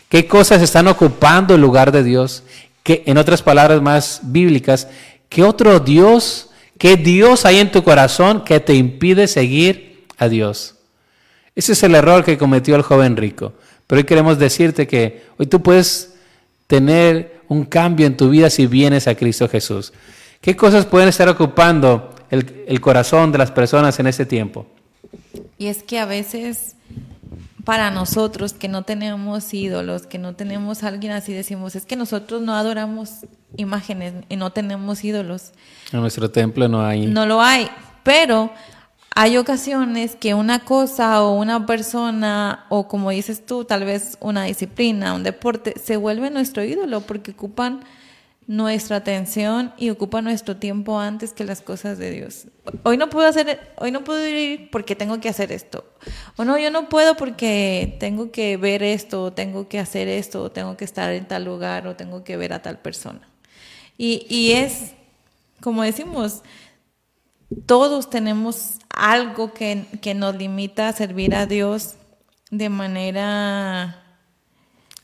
D: ¿Qué cosas están ocupando el lugar de Dios? ¿Qué, en otras palabras más bíblicas, ¿qué otro Dios, qué Dios hay en tu corazón que te impide seguir a Dios? Ese es el error que cometió el joven rico. Pero hoy queremos decirte que hoy tú puedes tener un cambio en tu vida si vienes a Cristo Jesús. ¿Qué cosas pueden estar ocupando el, el corazón de las personas en este tiempo?
C: Y es que a veces para nosotros que no tenemos ídolos, que no tenemos alguien así, decimos, es que nosotros no adoramos imágenes y no tenemos ídolos.
D: En nuestro templo no hay.
C: No lo hay, pero hay ocasiones que una cosa o una persona o como dices tú, tal vez una disciplina, un deporte, se vuelve nuestro ídolo porque ocupan nuestra atención y ocupan nuestro tiempo antes que las cosas de Dios. Hoy no puedo hacer, hoy no puedo ir porque tengo que hacer esto. O no, yo no puedo porque tengo que ver esto, o tengo que hacer esto, o tengo que estar en tal lugar, o tengo que ver a tal persona. Y, y es, como decimos, todos tenemos algo que, nos limita a servir a Dios de manera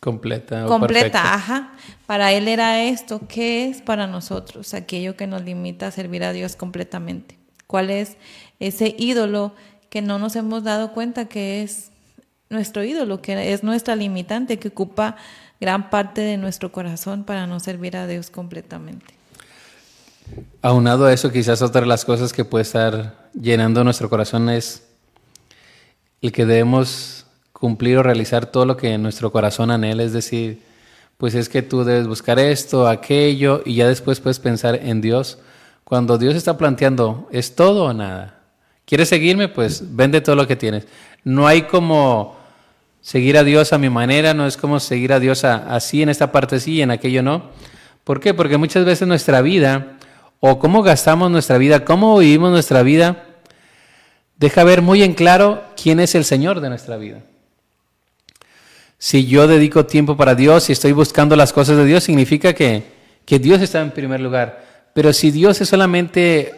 D: completa.
C: completa, ajá. Para Él era esto. ¿Qué es para nosotros aquello que nos limita a servir a Dios completamente? ¿Cuál es ese ídolo que no nos hemos dado cuenta que es nuestro ídolo, que es nuestra limitante, que ocupa gran parte de nuestro corazón para no servir a Dios completamente?
D: Aunado a eso, quizás otra de las cosas que puede estar llenando nuestro corazón es el que debemos cumplir o realizar todo lo que nuestro corazón anhela, es decir, pues es que tú debes buscar esto, aquello, y ya después puedes pensar en Dios. Cuando Dios está planteando, ¿es todo o nada? ¿Quieres seguirme? Pues vende todo lo que tienes. No hay como seguir a Dios a mi manera, no es como seguir a Dios así en esta parte sí y en aquello no. ¿Por qué? Porque muchas veces nuestra vida o cómo gastamos nuestra vida, cómo vivimos nuestra vida, deja ver muy en claro quién es el Señor de nuestra vida. Si yo dedico tiempo para Dios y estoy buscando las cosas de Dios, significa que, que Dios está en primer lugar. Pero si Dios es solamente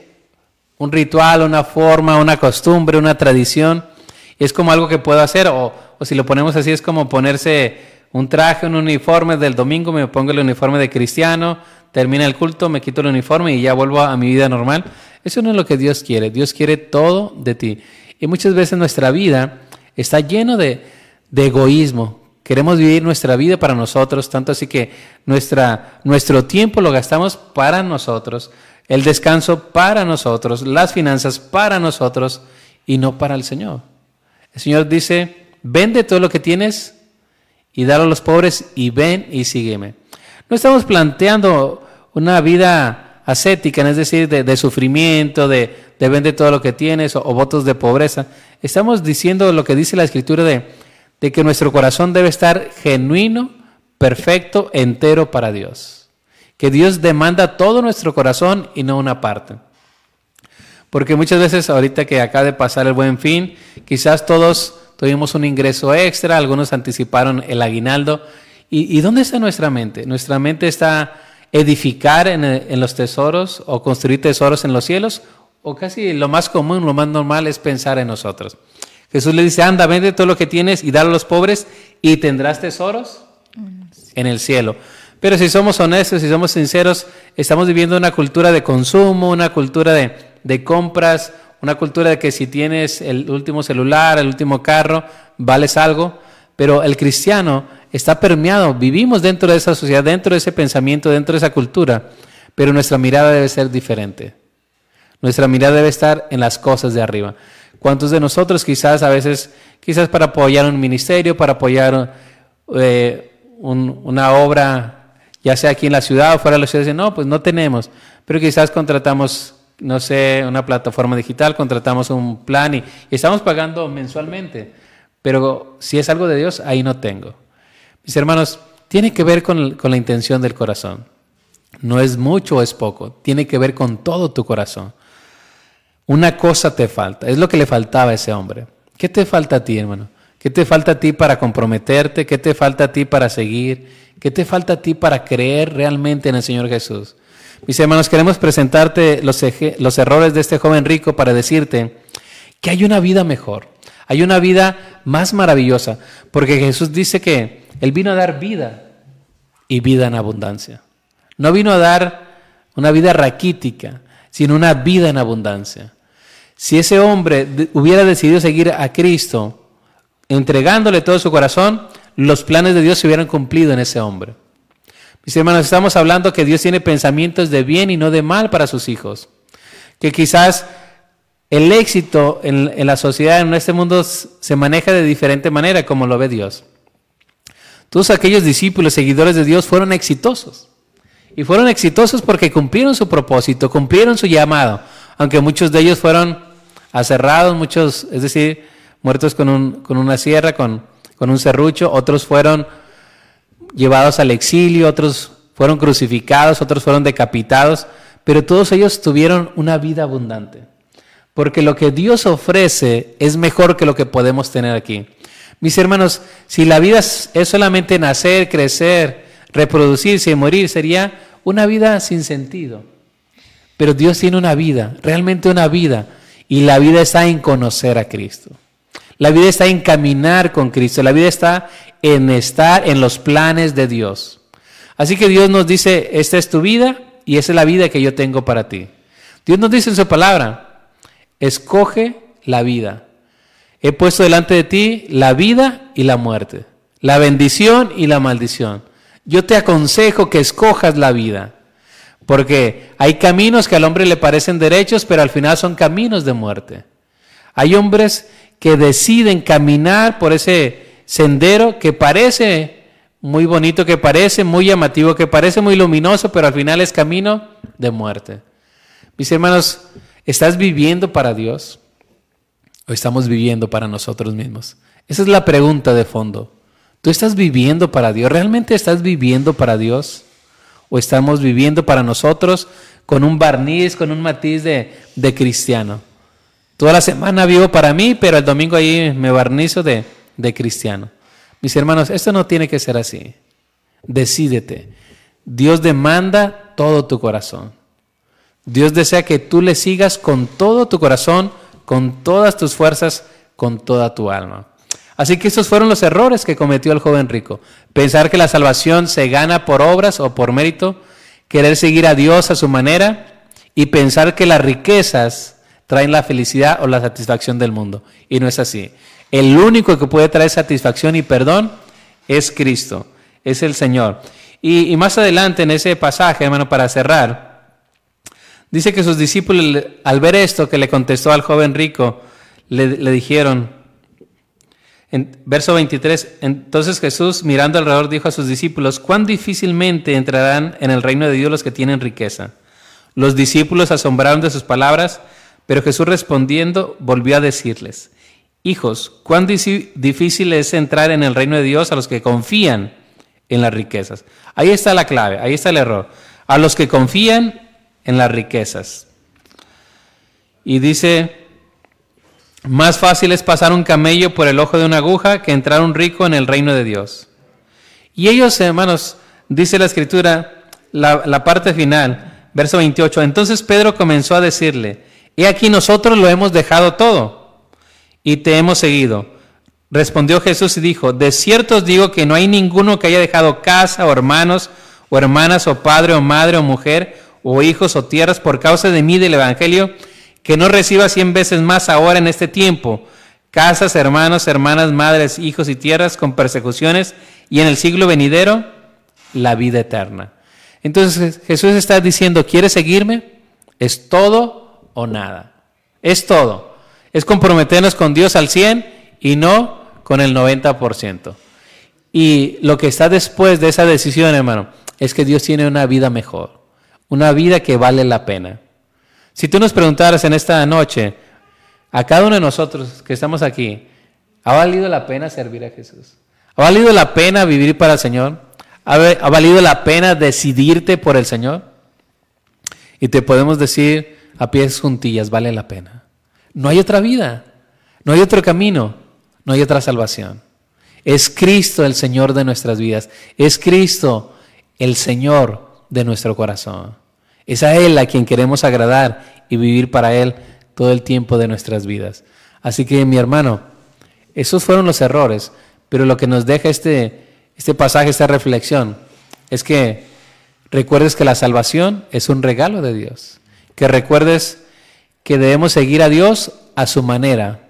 D: un ritual, una forma, una costumbre, una tradición, es como algo que puedo hacer, o, o si lo ponemos así, es como ponerse un traje, un uniforme del domingo, me pongo el uniforme de cristiano, termina el culto, me quito el uniforme y ya vuelvo a mi vida normal. Eso no es lo que Dios quiere. Dios quiere todo de ti. Y muchas veces nuestra vida está lleno de, egoísmo. Queremos vivir nuestra vida para nosotros, tanto así que nuestra, nuestro tiempo lo gastamos para nosotros, el descanso para nosotros, las finanzas para nosotros y no para el Señor. El Señor dice, vende todo lo que tienes y dalo a los pobres y ven y sígueme. No estamos planteando una vida ascética, es decir, de, sufrimiento, de, de vende todo lo que tienes o, votos de pobreza. Estamos diciendo lo que dice la Escritura de, de que nuestro corazón debe estar genuino, perfecto, entero para Dios. Que Dios demanda todo nuestro corazón y no una parte. Porque muchas veces ahorita que acaba de pasar el buen fin, quizás todos tuvimos un ingreso extra, algunos anticiparon el aguinaldo. ¿Y, dónde está nuestra mente? Nuestra mente está edificar en, los tesoros o construir tesoros en los cielos, o casi lo más común, lo más normal es pensar en nosotros. Jesús le dice, anda, vende todo lo que tienes y dale a los pobres y tendrás tesoros en el cielo. Pero si somos honestos, si somos sinceros, estamos viviendo una cultura de consumo, una cultura de, de compras, una cultura de que si tienes el último celular, el último carro, vales algo. Pero el cristiano está permeado, vivimos dentro de esa sociedad, dentro de ese pensamiento, dentro de esa cultura, pero nuestra mirada debe ser diferente. Nuestra mirada debe estar en las cosas de arriba. ¿Cuántos de nosotros quizás a veces, quizás para apoyar un ministerio, para apoyar eh, una obra, ya sea aquí en la ciudad o fuera de la ciudad, dicen, no, pues no tenemos, pero quizás contratamos, no sé, una plataforma digital, contratamos un plan y estamos pagando mensualmente, pero si es algo de Dios, ahí no tengo. Mis hermanos, tiene que ver con, la intención del corazón. No es mucho o es poco, tiene que ver con todo tu corazón. Una cosa te falta, es lo que le faltaba a ese hombre. ¿Qué te falta a ti, hermano? ¿Qué te falta a ti para comprometerte? ¿Qué te falta a ti para seguir? ¿Qué te falta a ti para creer realmente en el Señor Jesús? Mis hermanos, queremos presentarte los, los errores de este joven rico para decirte que hay una vida mejor, hay una vida más maravillosa, porque Jesús dice que él vino a dar vida y vida en abundancia. No vino a dar una vida raquítica, sino una vida en abundancia. Si ese hombre hubiera decidido seguir a Cristo, entregándole todo su corazón, los planes de Dios se hubieran cumplido en ese hombre. Mis hermanos, estamos hablando que Dios tiene pensamientos de bien y no de mal para sus hijos. Que quizás el éxito en, la sociedad, en este mundo, se maneja de diferente manera como lo ve Dios. Todos aquellos discípulos, seguidores de Dios, fueron exitosos. Y fueron exitosos porque cumplieron su propósito, cumplieron su llamado, aunque muchos de ellos fueron aserrados, muchos, es decir, muertos con, un, con una sierra, con, con un serrucho, otros fueron llevados al exilio, otros fueron crucificados, otros fueron decapitados, pero todos ellos tuvieron una vida abundante. Porque lo que Dios ofrece es mejor que lo que podemos tener aquí. Mis hermanos, si la vida es solamente nacer, crecer, reproducirse y morir, sería una vida sin sentido. Pero Dios tiene una vida, realmente una vida, y la vida está en conocer a Cristo. La vida está en caminar con Cristo, la vida está en estar en los planes de Dios. Así que Dios nos dice, esta es tu vida y esa es la vida que yo tengo para ti. Dios nos dice en su palabra, escoge la vida. He puesto delante de ti la vida y la muerte, la bendición y la maldición. Yo te aconsejo que escojas la vida, porque hay caminos que al hombre le parecen derechos, pero al final son caminos de muerte. Hay hombres que deciden caminar por ese sendero que parece muy bonito, que parece muy llamativo, que parece muy luminoso, pero al final es camino de muerte. Mis hermanos, ¿estás viviendo para Dios o estamos viviendo para nosotros mismos? Esa es la pregunta de fondo. ¿Tú estás viviendo para Dios? ¿Realmente estás viviendo para Dios? ¿O estamos viviendo para nosotros con un barniz, con un matiz de, de cristiano? Toda la semana vivo para mí, pero el domingo ahí me barnizo de, de cristiano. Mis hermanos, esto no tiene que ser así. Decídete. Dios demanda todo tu corazón. Dios desea que tú le sigas con todo tu corazón, con todas tus fuerzas, con toda tu alma. Así que esos fueron los errores que cometió el joven rico. Pensar que la salvación se gana por obras o por mérito, querer seguir a Dios a su manera y pensar que las riquezas traen la felicidad o la satisfacción del mundo. Y no es así. El único que puede traer satisfacción y perdón es Cristo, es el Señor. Y, más adelante en ese pasaje, hermano, para cerrar, dice que sus discípulos al ver esto que le contestó al joven rico, le dijeron, verso 23, entonces Jesús mirando alrededor dijo a sus discípulos, cuán difícilmente entrarán en el reino de Dios los que tienen riqueza. Los discípulos asombraron de sus palabras, pero Jesús respondiendo volvió a decirles, hijos, cuán difícil es entrar en el reino de Dios a los que confían en las riquezas. Ahí está la clave, ahí está el error. A los que confían en las riquezas. Y dice más fácil es pasar un camello por el ojo de una aguja que entrar un rico en el reino de Dios. Y ellos, hermanos, dice la escritura, la, parte final, verso 28, entonces Pedro comenzó a decirle, he aquí nosotros lo hemos dejado todo y te hemos seguido. Respondió Jesús y dijo, de cierto os digo que no hay ninguno que haya dejado casa o hermanos o hermanas o padre o madre o mujer o hijos o tierras por causa de mí del Evangelio que no reciba cien veces más ahora en este tiempo, casas, hermanos, hermanas, madres, hijos y tierras con persecuciones, y en el siglo venidero, la vida eterna. Entonces Jesús está diciendo, ¿quieres seguirme? Es todo o nada. Es todo. Es comprometernos con Dios al 100 y no con el 90%. Y lo que está después de esa decisión, hermano, es que Dios tiene una vida mejor, una vida que vale la pena. Si tú nos preguntaras en esta noche, a cada uno de nosotros que estamos aquí, ¿ha valido la pena servir a Jesús? ¿Ha valido la pena vivir para el Señor? ¿Ha valido la pena decidirte por el Señor? Y te podemos decir a pies juntillas, vale la pena. No hay otra vida, no hay otro camino, no hay otra salvación. Es Cristo el Señor de nuestras vidas, es Cristo el Señor de nuestro corazón. Es a Él a quien queremos agradar y vivir para Él todo el tiempo de nuestras vidas. Así que mi hermano, esos fueron los errores, pero lo que nos deja este, este pasaje, esta reflexión, es que recuerdes que la salvación es un regalo de Dios, que recuerdes que debemos seguir a Dios a su manera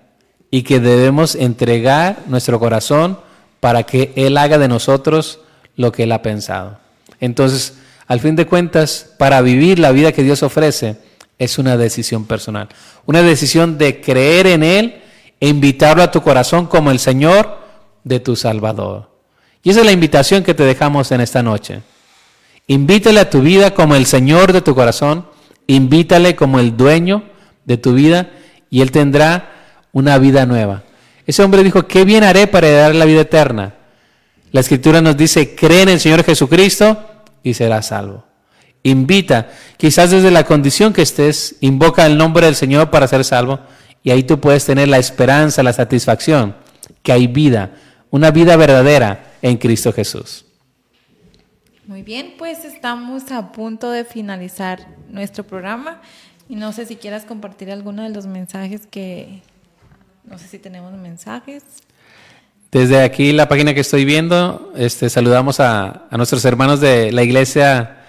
D: y que debemos entregar nuestro corazón para que Él haga de nosotros lo que Él ha pensado. Entonces, al fin de cuentas, para vivir la vida que Dios ofrece, Es una decisión personal. Una decisión de creer en Él e invitarlo a tu corazón como el Señor de tu Salvador. Y esa es la invitación que te dejamos en esta noche. Invítale a tu vida como el Señor de tu corazón, invítale como el dueño de tu vida y Él tendrá una vida nueva. Ese hombre dijo, ¿qué bien haré para heredar la vida eterna? La escritura nos dice, cree en el Señor Jesucristo y serás salvo. Invita, quizás desde la condición que estés, invoca el nombre del Señor para ser salvo y ahí tú puedes tener la esperanza, la satisfacción, que hay vida, una vida verdadera en Cristo Jesús.
C: Muy bien, pues estamos a punto de finalizar nuestro programa y no sé si quieras compartir alguno de los mensajes que, no sé si tenemos mensajes.
D: Desde aquí, la página que estoy viendo, este, saludamos a, nuestros hermanos de la iglesia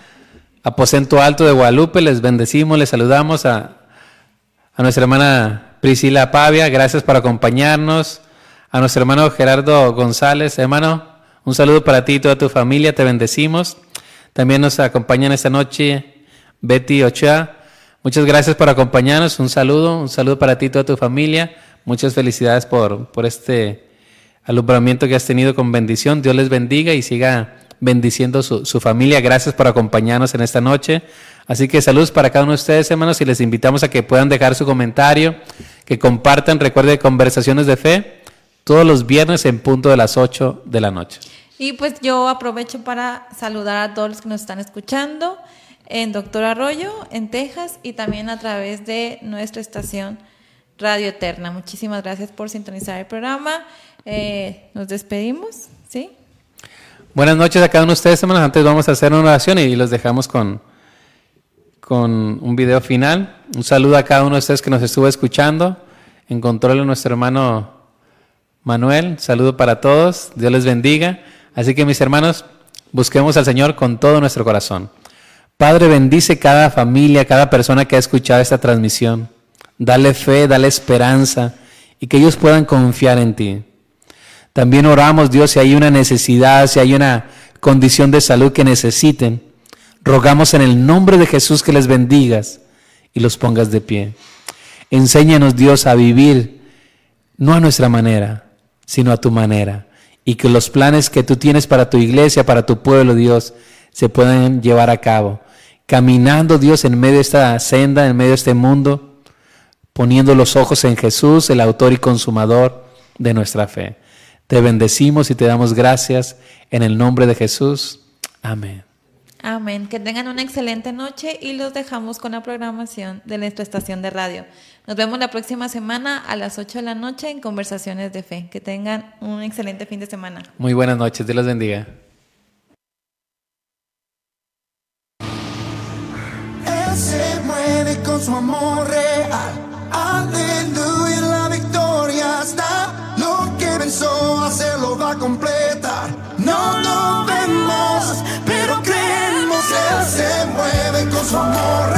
D: Aposento Alto de Guadalupe, les bendecimos, les saludamos a, a nuestra hermana Priscila Pavia, gracias por acompañarnos, a nuestro hermano Gerardo González, hermano, un saludo para ti y toda tu familia, te bendecimos. También nos acompañan esta noche Betty Ochoa, muchas gracias por acompañarnos, un saludo, un saludo para ti y toda tu familia, muchas felicidades por, por este alumbramiento que has tenido con bendición. Dios les bendiga y siga bendiciendo su, su, familia. Gracias por acompañarnos en esta noche. Así que saludos para cada uno de ustedes, hermanos, y les invitamos a que puedan dejar su comentario, que compartan, recuerde, conversaciones de fe todos los viernes en punto de las 8 de la noche.
C: Y pues yo aprovecho para saludar a todos los que nos están escuchando en Doctor Arroyo, en Texas, y también a través de nuestra estación Radio Eterna. Muchísimas gracias por sintonizar el programa. Eh, nos despedimos, ¿sí?
D: Buenas noches a cada uno de ustedes, hermanos. Antes vamos a hacer una oración y los dejamos con, con un video final. Un saludo a cada uno de ustedes que nos estuvo escuchando. En control nuestro hermano Manuel. Saludo para todos. Dios les bendiga. Así que mis hermanos, busquemos al Señor con todo nuestro corazón. Padre, bendice cada familia, cada persona que ha escuchado esta transmisión. Dale fe, dale esperanza y que ellos puedan confiar en ti. También oramos, Dios, si hay una necesidad, si hay una condición de salud que necesiten. Rogamos en el nombre de Jesús que les bendigas y los pongas de pie. Enséñanos, Dios, a vivir no a nuestra manera, sino a tu manera. Y que los planes que tú tienes para tu iglesia, para tu pueblo, Dios, se puedan llevar a cabo. Caminando, Dios, en medio de esta senda, en medio de este mundo, poniendo los ojos en Jesús, el autor y consumador de nuestra fe. Te bendecimos y te damos gracias en el nombre de Jesús. Amén.
C: Amén. Que tengan una excelente noche y los dejamos con la programación de nuestra estación de radio. Nos vemos la próxima semana a las 8 de la noche en Conversaciones de Fe. Que tengan un excelente fin de semana.
D: Muy buenas noches. Dios los bendiga.
A: Él se mueve con su amor real. Va a completar. No lo vemos, pero creemos. Él se mueve con su amor.